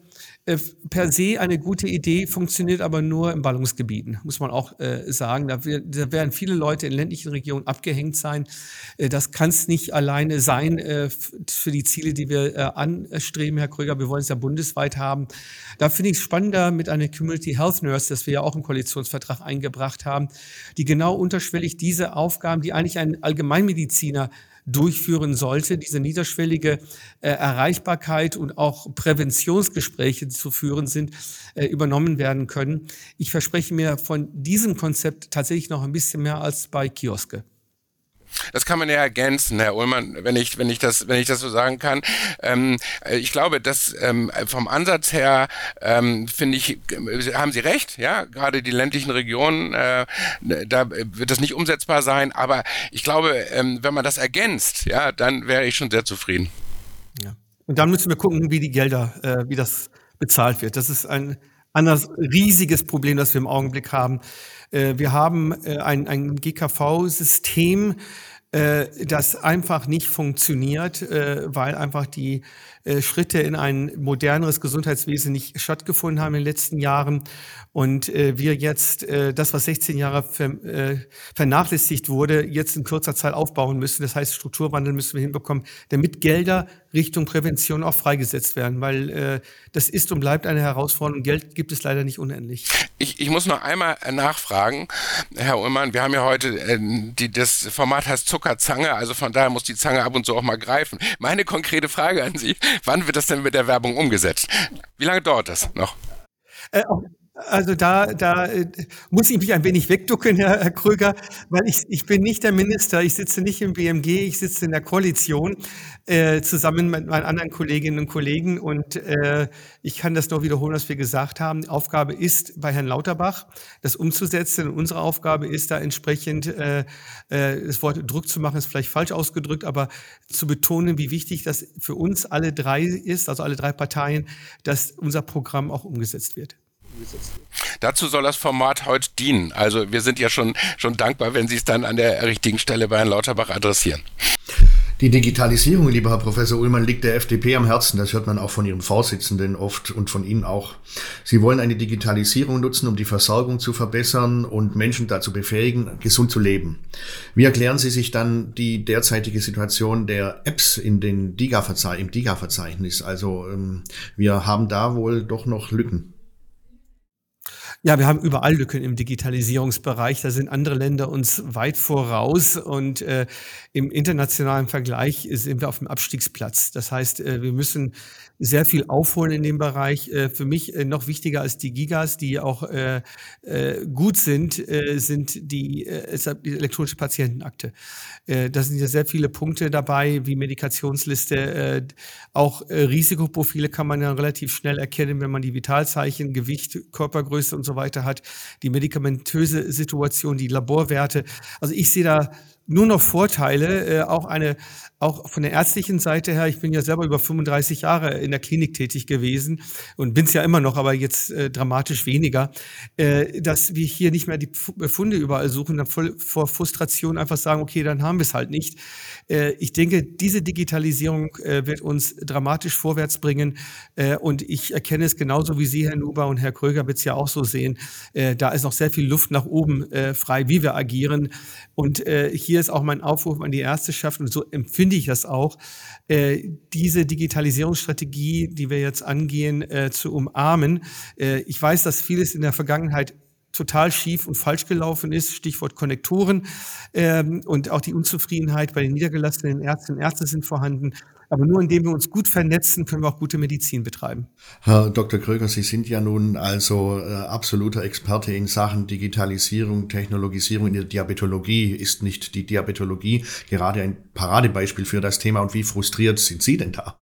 äh, per se eine gute Idee, funktioniert aber nur in Ballungsgebieten, muss man auch äh, sagen. Da, wir, da, werden viele Leute in ländlichen Regionen abgehängt sein. Äh, das kann es nicht alleine sein äh, für die Ziele, die wir äh, anstreben, Herr Kröger. Wir wollen es ja bundesweit haben. Da finde ich es spannender mit einer Community Health Nurse, das wir ja auch im Koalitionsvertrag eingebracht haben, die genau unterschwellig diese Aufgaben, die eigentlich ein Allgemeinmediziner durchführen sollte, diese niederschwellige äh, Erreichbarkeit und auch Präventionsgespräche, die zu führen sind, äh, übernommen werden können. Ich verspreche mir von diesem Konzept tatsächlich noch ein bisschen mehr als bei Kioske. Das kann man ja ergänzen, Herr Ullmann, wenn ich, wenn ich das, wenn ich das so sagen kann. Ähm, äh, ich glaube, dass ähm, vom Ansatz her ähm, finde ich, äh, haben Sie recht, ja, gerade die ländlichen Regionen, äh, da wird das nicht umsetzbar sein, aber ich glaube, ähm, wenn man das ergänzt, ja, dann wäre ich schon sehr zufrieden. Ja. Und dann müssen wir gucken, wie die Gelder, äh, wie das bezahlt wird. Das ist ein anderes riesiges Problem, das wir im Augenblick haben. Äh, wir haben äh, ein, ein GKV-System, äh, das einfach nicht funktioniert, weil einfach die Schritte in ein moderneres Gesundheitswesen nicht stattgefunden haben in den letzten Jahren und äh, wir jetzt äh, das, was 16 Jahre ver, äh, vernachlässigt wurde, jetzt in kurzer Zeit aufbauen müssen. Das heißt, Strukturwandel müssen wir hinbekommen, damit Gelder Richtung Prävention auch freigesetzt werden, weil äh, das ist und bleibt eine Herausforderung. Geld gibt es leider nicht unendlich. Ich, ich muss noch einmal äh, nachfragen, Herr Ullmann, wir haben ja heute, äh, die, das Format heißt Zuckerzange, also von daher muss die Zange ab und zu auch mal greifen. Meine konkrete Frage an Sie, wann wird das denn mit der Werbung umgesetzt? Wie lange dauert das noch? Äh, Also da, da äh, muss ich mich ein wenig wegducken, Herr, Kröger, weil ich, ich bin nicht der Minister, ich sitze nicht im BMG, ich sitze in der Koalition äh, zusammen mit meinen anderen Kolleginnen und Kollegen und äh, ich kann das nur wiederholen, was wir gesagt haben. Die Aufgabe ist bei Herrn Lauterbach, das umzusetzen. Und unsere Aufgabe ist da entsprechend, äh, äh, das Wort Druck zu machen, ist vielleicht falsch ausgedrückt, aber zu betonen, wie wichtig das für uns alle drei ist, also alle drei Parteien, dass unser Programm auch umgesetzt wird. Dazu soll das Format heute dienen. Also wir sind ja schon, schon dankbar, wenn Sie es dann an der richtigen Stelle bei Herrn Lauterbach adressieren. Die Digitalisierung, lieber Herr Professor Ullmann, liegt der FDP am Herzen. Das hört man auch von Ihrem Vorsitzenden oft und von Ihnen auch. Sie wollen eine Digitalisierung nutzen, um die Versorgung zu verbessern und Menschen dazu befähigen, gesund zu leben. Wie erklären Sie sich dann die derzeitige Situation der Apps in den DIGA im DIGA-Verzeichnis? Also ähm, wir haben da wohl doch noch Lücken. Ja, wir haben überall Lücken im Digitalisierungsbereich. Da sind andere Länder uns weit voraus und äh, im internationalen Vergleich sind wir auf dem Abstiegsplatz. Das heißt, äh, wir müssen sehr viel aufholen in dem Bereich. Äh, für mich äh, noch wichtiger als die Gigas, die auch äh, gut sind, sind die, die elektronische Patientenakte. Da sind ja sehr viele Punkte dabei, wie Medikationsliste. Auch Risikoprofile kann man ja relativ schnell erkennen, wenn man die Vitalzeichen, Gewicht, Körpergröße und so weiter hat. Die medikamentöse Situation, die Laborwerte. Also ich sehe da nur noch Vorteile, äh, auch eine, auch von der ärztlichen Seite her. Ich bin ja selber über 35 Jahre in der Klinik tätig gewesen und bin es ja immer noch, aber jetzt äh, dramatisch weniger, äh, dass wir hier nicht mehr die Befunde überall suchen, dann voll vor Frustration einfach sagen, okay, dann haben wir es halt nicht. Äh, ich denke, diese Digitalisierung äh, wird uns dramatisch vorwärts bringen äh, und ich erkenne es genauso wie Sie, Herr Nuber und Herr Kröger, wird es ja auch so sehen. Äh, da ist noch sehr viel Luft nach oben äh, frei, wie wir agieren und äh, hier ist auch mein Aufruf an die Ärzteschaft und so empfinde ich das auch, äh, diese Digitalisierungsstrategie, die wir jetzt angehen, äh, zu umarmen. Äh, ich weiß, dass vieles in der Vergangenheit total schief und falsch gelaufen ist, Stichwort Konnektoren ähm, und auch die Unzufriedenheit bei den niedergelassenen Ärztinnen und Ärzten sind vorhanden. Aber nur indem wir uns gut vernetzen, können wir auch gute Medizin betreiben. Herr Dr. Kröger, Sie sind ja nun also äh, absoluter Experte in Sachen Digitalisierung, Technologisierung in der Diabetologie. Ist nicht die Diabetologie gerade ein Paradebeispiel für das Thema und wie frustriert sind Sie denn da?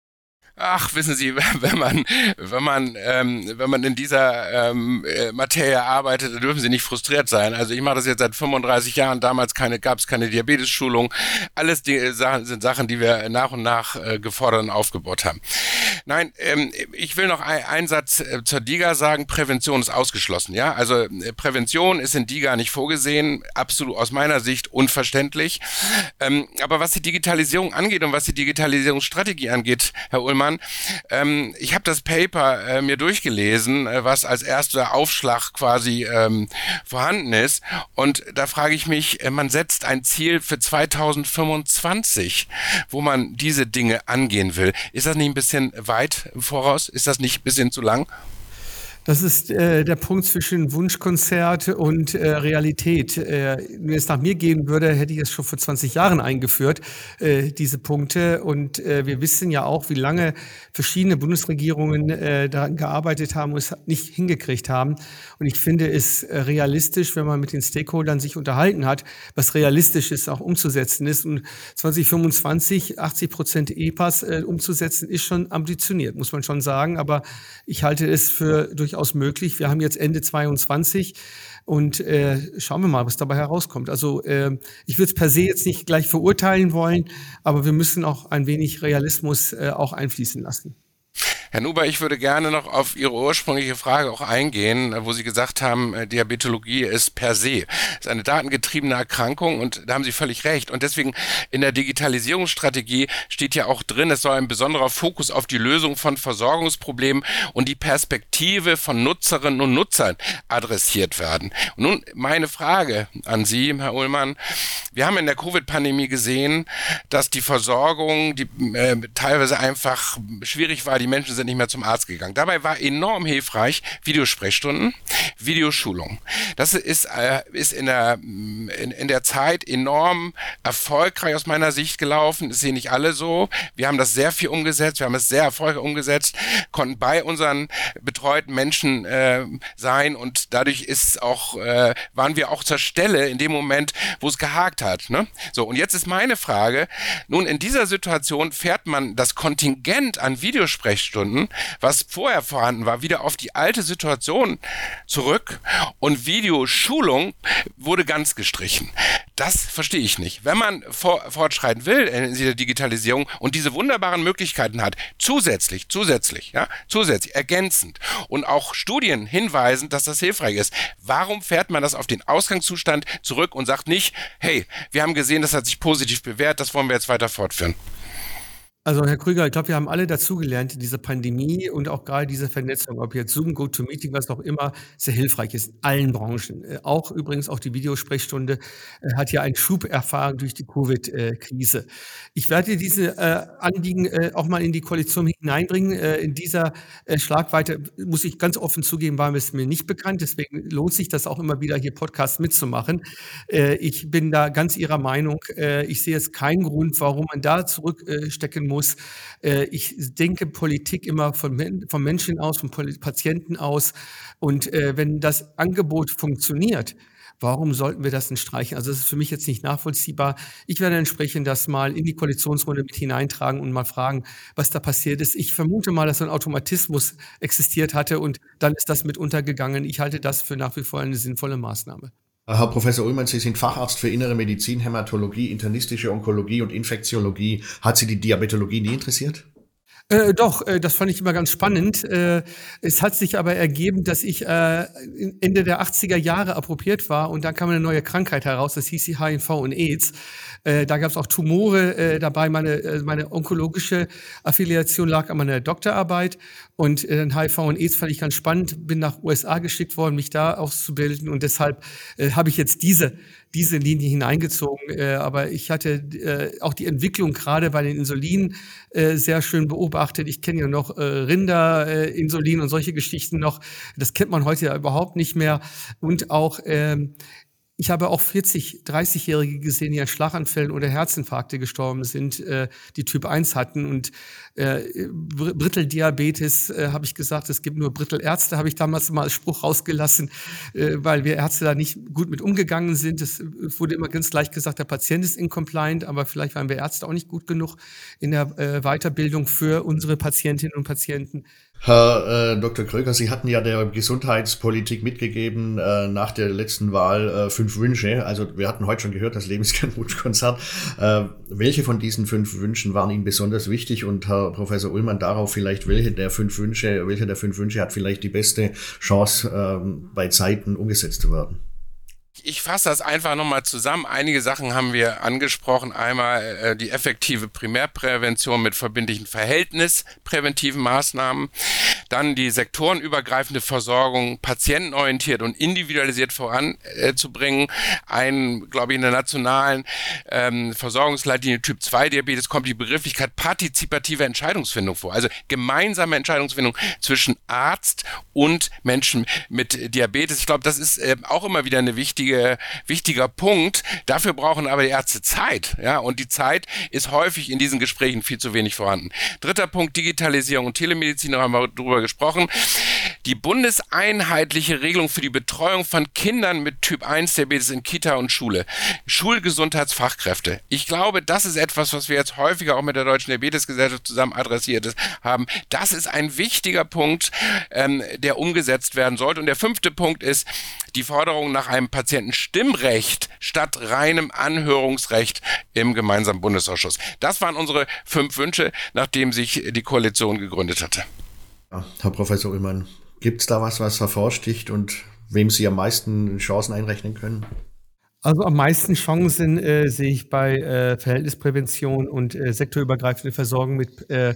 Ach, wissen Sie, wenn man, wenn man, ähm, wenn man in dieser ähm, äh, Materie arbeitet, dann dürfen Sie nicht frustriert sein. Also ich mache das jetzt seit 35 Jahren. Damals keine, gab es keine Diabetes-Schulung. Alles die, äh, sind Sachen, die wir nach und nach äh, gefordert und aufgebaut haben. Nein, ähm, ich will noch ein, einen Satz äh, zur DIGA sagen. Prävention ist ausgeschlossen. Ja, also äh, Prävention ist in DIGA nicht vorgesehen. Absolut aus meiner Sicht unverständlich. Ähm, aber was die Digitalisierung angeht und was die Digitalisierungsstrategie angeht, Herr Ullmann. Ähm, ich habe das Paper äh, mir durchgelesen, äh, was als erster Aufschlag quasi ähm, vorhanden ist. Und da frage ich mich, äh, man setzt ein Ziel für 2025, wo man diese Dinge angehen will. Ist das nicht ein bisschen weit voraus? Ist das nicht ein bisschen zu lang? Das ist äh, der Punkt zwischen Wunschkonzert und äh, Realität. Äh, wenn es nach mir gehen würde, hätte ich es schon vor 20 Jahren eingeführt, äh, diese Punkte. Und äh, wir wissen ja auch, wie lange verschiedene Bundesregierungen äh, daran gearbeitet haben und es nicht hingekriegt haben. Und ich finde es äh, realistisch, wenn man mit den Stakeholdern sich unterhalten hat, was realistisch ist, auch umzusetzen ist. Und 2025 80 Prozent EPAS äh, umzusetzen, ist schon ambitioniert, muss man schon sagen. Aber ich halte es für durchaus durchaus möglich. Wir haben jetzt Ende 22 und äh, schauen wir mal, was dabei herauskommt. Also äh, ich würde es per se jetzt nicht gleich verurteilen wollen, aber wir müssen auch ein wenig Realismus äh, auch einfließen lassen. Herr Nuber, ich würde gerne noch auf Ihre ursprüngliche Frage auch eingehen, wo Sie gesagt haben, äh, Diabetologie ist per se ist eine datengetriebene Erkrankung und da haben Sie völlig recht. Und deswegen in der Digitalisierungsstrategie steht ja auch drin, es soll ein besonderer Fokus auf die Lösung von Versorgungsproblemen und die Perspektive von Nutzerinnen und Nutzern adressiert werden. Und nun meine Frage an Sie, Herr Ullmann. Wir haben in der Covid-Pandemie gesehen, dass die Versorgung die, äh, teilweise einfach schwierig war. Die Menschen sind nicht mehr zum Arzt gegangen. Dabei war enorm hilfreich Videosprechstunden, Videoschulung. Das ist, äh, ist in, der, in, in der Zeit enorm erfolgreich aus meiner Sicht gelaufen. Das sehen nicht alle so. Wir haben das sehr viel umgesetzt. Wir haben es sehr erfolgreich umgesetzt, konnten bei unseren betreuten Menschen äh, sein und dadurch ist auch, äh, waren wir auch zur Stelle in dem Moment, wo es gehakt hat. Ne? So, und jetzt ist meine Frage, nun in dieser Situation fährt man das Kontingent an Videosprechstunden, was vorher vorhanden war, wieder auf die alte Situation zurück und Videoschulung wurde ganz gestrichen. Das verstehe ich nicht. Wenn man vor, fortschreiten will in dieser Digitalisierung und diese wunderbaren Möglichkeiten hat, zusätzlich, zusätzlich, ja, zusätzlich, ergänzend und auch Studien hinweisen, dass das hilfreich ist, warum fährt man das auf den Ausgangszustand zurück und sagt nicht, hey, wir haben gesehen, das hat sich positiv bewährt, das wollen wir jetzt weiter fortführen? Also Herr Krüger, ich glaube, wir haben alle dazugelernt in dieser Pandemie und auch gerade diese Vernetzung, ob jetzt Zoom, GoToMeeting, was auch immer, sehr hilfreich ist in allen Branchen. Äh, auch übrigens auch die Videosprechstunde äh, hat ja einen Schub erfahren durch die Covid-Krise. Ich werde diese äh, Anliegen auch mal in die Koalition hineinbringen. In dieser Schlagweite muss ich ganz offen zugeben, war es mir nicht bekannt. Deswegen lohnt sich das auch immer wieder hier Podcasts mitzumachen. ich bin da ganz Ihrer Meinung. ich sehe jetzt keinen Grund, warum man da zurückstecken muss muss. Äh, ich denke Politik immer von, vom Menschen aus, vom Patienten aus. Und äh, wenn das Angebot funktioniert, Warum sollten wir das denn streichen? Also das ist für mich jetzt nicht nachvollziehbar. Ich werde entsprechend das mal in die Koalitionsrunde mit hineintragen und mal fragen, was da passiert ist. Ich vermute mal, dass ein Automatismus existiert hatte und dann ist das mit untergegangen. Ich halte das für nach wie vor eine sinnvolle Maßnahme. Herr Professor Ullmann, Sie sind Facharzt für Innere Medizin, Hämatologie, internistische Onkologie und Infektiologie. Hat Sie die Diabetologie nie interessiert? Äh, doch, äh, das fand ich immer ganz spannend. Äh, es hat sich aber ergeben, dass ich äh, Ende der 80er Jahre appropriert war und da kam eine neue Krankheit heraus, das hieß die HIV und AIDS. Äh, da gab es auch Tumore äh, dabei. Meine, meine onkologische Affiliation lag an meiner Doktorarbeit und HIV und AIDS fand ich ganz spannend. Bin nach USA geschickt worden, mich da auszubilden und deshalb habe ich jetzt diese diese Linie hineingezogen. Äh, aber ich hatte äh, auch die Entwicklung gerade bei den Insulinen äh, sehr schön beobachtet. Ich kenne ja noch äh, Rinderinsulin äh, und solche Geschichten noch. Das kennt man heute ja überhaupt nicht mehr. Und auch ähm, ich habe auch 40, 30-Jährige gesehen, die an Schlaganfällen oder Herzinfarkte gestorben sind, äh, die Typ 1 hatten. Und äh, Britteldiabetes, äh, habe ich gesagt, es gibt nur Brittelärzte, habe ich damals mal als Spruch rausgelassen, äh, weil wir Ärzte da nicht gut mit umgegangen sind. Es wurde immer ganz leicht gesagt, der Patient ist incompliant, aber vielleicht waren wir Ärzte auch nicht gut genug in der äh, Weiterbildung für unsere Patientinnen und Patienten. Herr äh, Dr. Kröger, Sie hatten ja der Gesundheitspolitik mitgegeben äh, nach der letzten Wahl äh, fünf Wünsche. Also wir hatten heute schon gehört, das Leben ist kein Wunschkonzert. Äh, welche von diesen fünf Wünschen waren Ihnen besonders wichtig? Und Herr Professor Ullmann, darauf vielleicht, welche der fünf Wünsche, welche der fünf Wünsche hat vielleicht die beste Chance, äh, bei Zeiten umgesetzt zu werden? Ich fasse das einfach nochmal zusammen. Einige Sachen haben wir angesprochen. Einmal äh, die effektive Primärprävention mit verbindlichen verhältnispräventiven Maßnahmen. Dann die sektorenübergreifende Versorgung patientenorientiert und individualisiert voranzubringen. Äh, Ein, glaube ich, in der nationalen ähm, Versorgungsleitlinie Typ 2 Diabetes kommt die Begrifflichkeit partizipative Entscheidungsfindung vor. Also gemeinsame Entscheidungsfindung zwischen Arzt und Menschen mit Diabetes. Ich glaube, das ist äh, auch immer wieder eine wichtige wichtige, wichtiger Punkt. Dafür brauchen aber die Ärzte Zeit. Ja, und die Zeit ist häufig in diesen Gesprächen viel zu wenig vorhanden. Dritter Punkt, Digitalisierung und Telemedizin, da haben wir drüber gesprochen. Die bundeseinheitliche Regelung für die Betreuung von Kindern mit Typ 1 Diabetes in Kita und Schule. Schulgesundheitsfachkräfte. Ich glaube, das ist etwas, was wir jetzt häufiger auch mit der Deutschen Diabetesgesellschaft zusammen adressiert haben. Das ist ein wichtiger Punkt, ähm, der umgesetzt werden sollte. Und der fünfte Punkt ist die Forderung nach einem Patientenstimmrecht statt reinem Anhörungsrecht im gemeinsamen Bundesausschuss. Das waren unsere fünf Wünsche, nachdem sich die Koalition gegründet hatte. Herr Professor Ullmann, gibt es da was, was hervorsticht und wem Sie am meisten Chancen einrechnen können? Also am meisten Chancen äh, sehe ich bei äh, Verhältnisprävention und äh, sektorübergreifende Versorgung mit äh,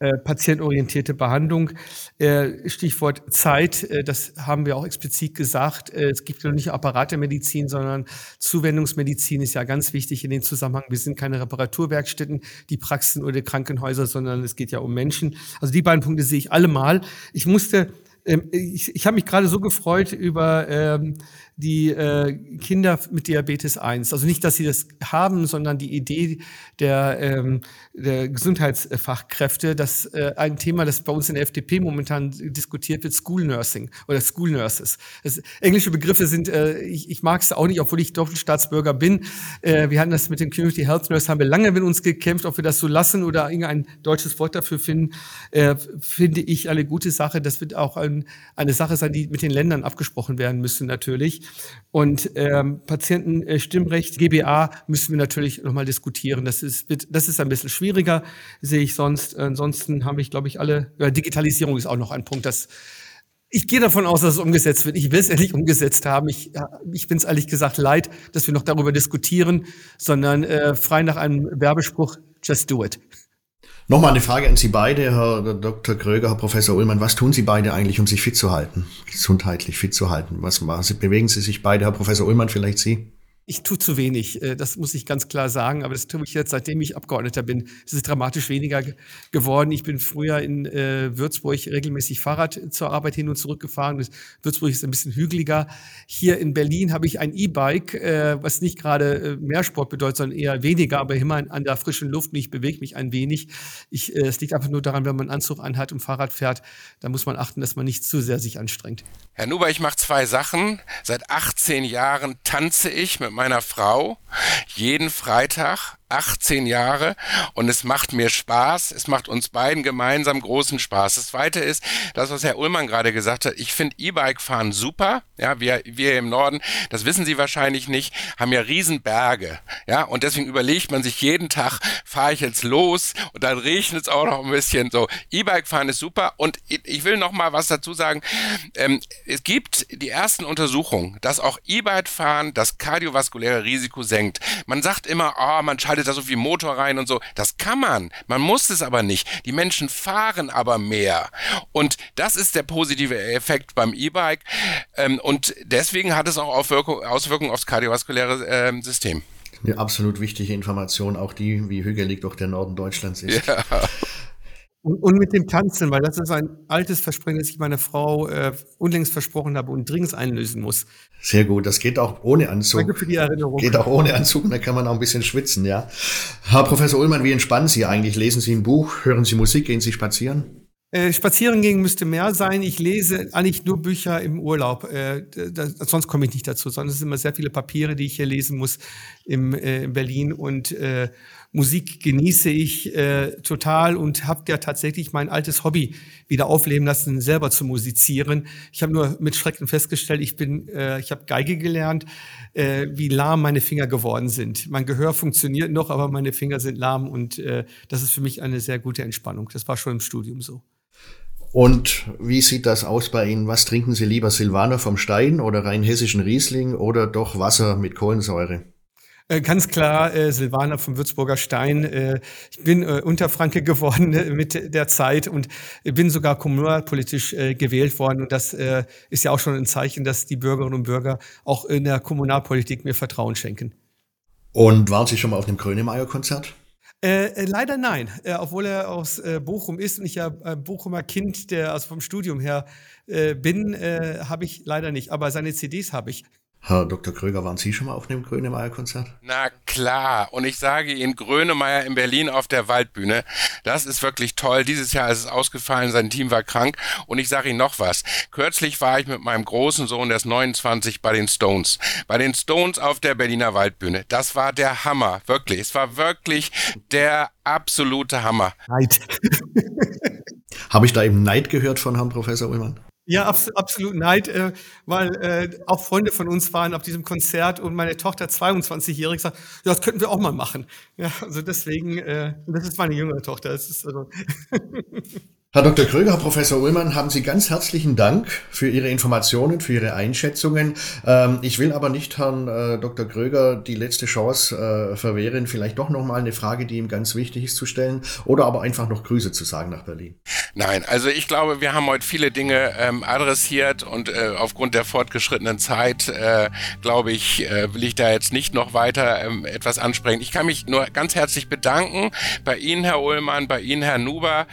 äh, patientorientierte Behandlung. Äh, Stichwort Zeit, das haben wir auch explizit gesagt. Es gibt ja nicht Apparatemedizin, sondern Zuwendungsmedizin ist ja ganz wichtig in dem Zusammenhang. Wir sind keine Reparaturwerkstätten, die Praxen oder Krankenhäuser, sondern es geht ja um Menschen. Also die beiden Punkte sehe ich allemal. Ich musste ich, ich habe mich gerade so gefreut über ähm, die äh, Kinder mit Diabetes 1. Also nicht, dass sie das haben, sondern die Idee der, ähm, der Gesundheitsfachkräfte, dass äh, ein Thema, das bei uns in der FDP momentan diskutiert wird, School Nursing oder School Nurses. Das, englische Begriffe sind, äh, ich, ich mag es auch nicht, obwohl ich Doppelstaatsbürger bin. Äh, wir hatten das mit dem Community Health Nurse, haben wir lange mit uns gekämpft, ob wir das so lassen oder irgendein deutsches Wort dafür finden. Äh, finde ich eine gute Sache. Das wird auch ein, eine Sache sein, die mit den Ländern abgesprochen werden müssen natürlich. Und ähm, Patientenstimmrecht, GBA, müssen wir natürlich nochmal diskutieren. Das ist, das ist ein bisschen schwieriger, sehe ich sonst. Ansonsten habe ich, glaube ich, alle, ja, Digitalisierung ist auch noch ein Punkt, das ich gehe davon aus, dass es umgesetzt wird. Ich will es endlich umgesetzt haben. Ich, ich bin es ehrlich gesagt leid, dass wir noch darüber diskutieren, sondern äh, frei nach einem Werbespruch, just do it. Nochmal eine Frage an Sie beide, Herr Dr. Kröger, Herr Professor Ullmann. Was tun Sie beide eigentlich, um sich fit zu halten, gesundheitlich fit zu halten? Was machen? Bewegen Sie sich beide, Herr Professor Ullmann, vielleicht Sie? Ich tue zu wenig, äh, das muss ich ganz klar sagen, aber das tue ich jetzt, seitdem ich Abgeordneter bin. Es ist dramatisch weniger geworden. Ich bin früher in äh, Würzburg regelmäßig Fahrrad zur Arbeit hin und zurück gefahren. Würzburg ist ein bisschen hügeliger. Hier in Berlin habe ich ein E-Bike, äh, was nicht gerade mehr Sport bedeutet, sondern eher weniger, aber immer an der frischen Luft und ich bewege mich ein wenig. Ich, es liegt einfach nur daran, wenn man einen Anzug anhat und Fahrrad fährt, da muss man achten, dass man nicht zu sehr sich anstrengt. Herr Nuber, ich mache zwei Sachen. Seit 18 Jahren tanze ich mit meiner Frau jeden Freitag 18 Jahre und es macht mir Spaß. Es macht uns beiden gemeinsam großen Spaß. Das zweite ist, das, was Herr Ullmann gerade gesagt hat. Ich finde E-Bike fahren super. Ja, wir, wir im Norden, das wissen Sie wahrscheinlich nicht, haben ja Riesenberge. Ja, und deswegen überlegt man sich jeden Tag, fahre ich jetzt los und dann regnet es auch noch ein bisschen. So, E-Bike fahren ist super und ich will noch mal was dazu sagen. Ähm, es gibt die ersten Untersuchungen, dass auch E-Bike fahren das kardiovaskuläre Risiko senkt. Man sagt immer, oh, man schaltet schaltet da so viel Motor rein und so. Das kann man. Man muss es aber nicht. Die Menschen fahren aber mehr. Und das ist der positive Effekt beim E-Bike. Ähm, und deswegen hat es auch Auswirkungen aufs kardiovaskuläre äh, System. Eine absolut wichtige Information, auch die, wie hügelig doch der Norden Deutschlands ist. Ja. Und, und mit dem Tanzen, weil das ist ein altes Versprechen, das ich meiner Frau äh, unlängst versprochen habe und dringend einlösen muss. Sehr gut, das geht auch ohne Anzug. Danke für die Erinnerung. Geht auch ohne Anzug, da kann man auch ein bisschen schwitzen, ja. Herr Professor Ullmann, wie entspannen Sie eigentlich? Lesen Sie ein Buch, hören Sie Musik, gehen Sie spazieren? Äh, spazieren gehen müsste mehr sein. Ich lese eigentlich nur Bücher im Urlaub. Äh, das, sonst komme ich nicht dazu. Sonst sind immer sehr viele Papiere, die ich hier lesen muss im, äh, in Berlin. Und äh, Musik genieße ich äh, total und habe ja tatsächlich mein altes Hobby wieder aufleben lassen, selber zu musizieren. Ich habe nur mit Schrecken festgestellt, ich bin, äh, ich habe Geige gelernt, äh, wie lahm meine Finger geworden sind. Mein Gehör funktioniert noch, aber meine Finger sind lahm und äh, das ist für mich eine sehr gute Entspannung. Das war schon im Studium so. Und wie sieht das aus bei Ihnen? Was trinken Sie lieber, Silvaner vom Stein oder rein hessischen Riesling oder doch Wasser mit Kohlensäure? Äh, ganz klar, äh, Silvana vom Würzburger Stein. Äh, ich bin äh, Unterfranke geworden äh, mit der Zeit und bin sogar kommunalpolitisch äh, gewählt worden. Und das äh, ist ja auch schon ein Zeichen, dass die Bürgerinnen und Bürger auch in der Kommunalpolitik mir Vertrauen schenken. Und waren Sie schon mal auf einem Grönemeyer-Konzert? Äh, äh, leider nein, äh, obwohl er aus äh, Bochum ist und ich ja äh, Bochumer Kind, der also vom Studium her bin, habe ich leider nicht. Aber seine CDs habe ich. Herr Dr. Kröger, waren Sie schon mal auf einem Grönemeyer-Konzert? Na klar. Und ich sage Ihnen, Grönemeyer in Berlin auf der Waldbühne, das ist wirklich toll. Dieses Jahr ist es ausgefallen, sein Team war krank. Und ich sage Ihnen noch was. Kürzlich war ich mit meinem großen Sohn, der ist 29, bei den Stones. Bei den Stones auf der Berliner Waldbühne. Das war der Hammer. Wirklich. Es war wirklich der absolute Hammer. Neid. Habe ich da eben Neid gehört von Herrn Professor Ullmann? Ja, abs absolut Neid, äh, weil äh, auch Freunde von uns waren auf diesem Konzert und meine Tochter 22-jährig sagt, ja, das könnten wir auch mal machen. Ja, also deswegen, äh, das ist meine jüngere Tochter. Das ist also Herr Dr. Kröger, Herr Professor Ullmann, haben Sie ganz herzlichen Dank für Ihre Informationen, für Ihre Einschätzungen. Ähm, ich will aber nicht Herrn äh, Dr. Kröger die letzte Chance äh, verwehren, vielleicht doch nochmal eine Frage, die ihm ganz wichtig ist, zu stellen oder aber einfach noch Grüße zu sagen nach Berlin. Nein, also ich glaube, wir haben heute viele Dinge ähm, adressiert und äh, aufgrund der fortgeschrittenen Zeit, glaube ich, will ich da jetzt nicht noch weiter ähm, etwas ansprechen. Ich kann mich nur ganz herzlich bedanken bei Ihnen, Herr Ullmann, bei Ihnen, Herr Nuber.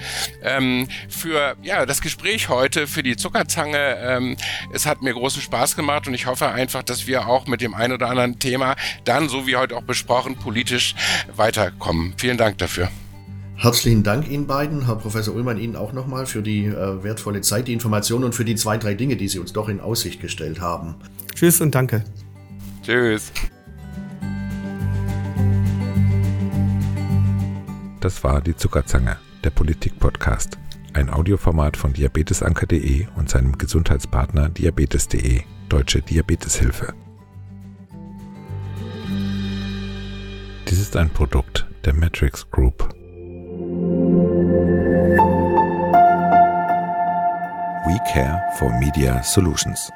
Für ja, das Gespräch heute, für die Zuckerzange. Ähm, es hat mir großen Spaß gemacht und ich hoffe einfach, dass wir auch mit dem ein oder anderen Thema dann, so wie heute auch besprochen, politisch weiterkommen. Vielen Dank dafür. Herzlichen Dank Ihnen beiden, Herr Professor Ullmann, Ihnen auch nochmal für die äh, wertvolle Zeit, die Informationen und für die zwei, drei Dinge, die Sie uns doch in Aussicht gestellt haben. Tschüss und danke. Tschüss. Das war die Zuckerzange, der Politik-Podcast. Ein Audioformat von diabetesanker.de und seinem Gesundheitspartner diabetes.de, Deutsche Diabeteshilfe. Dies ist ein Produkt der Matrix Group. We care for Media Solutions.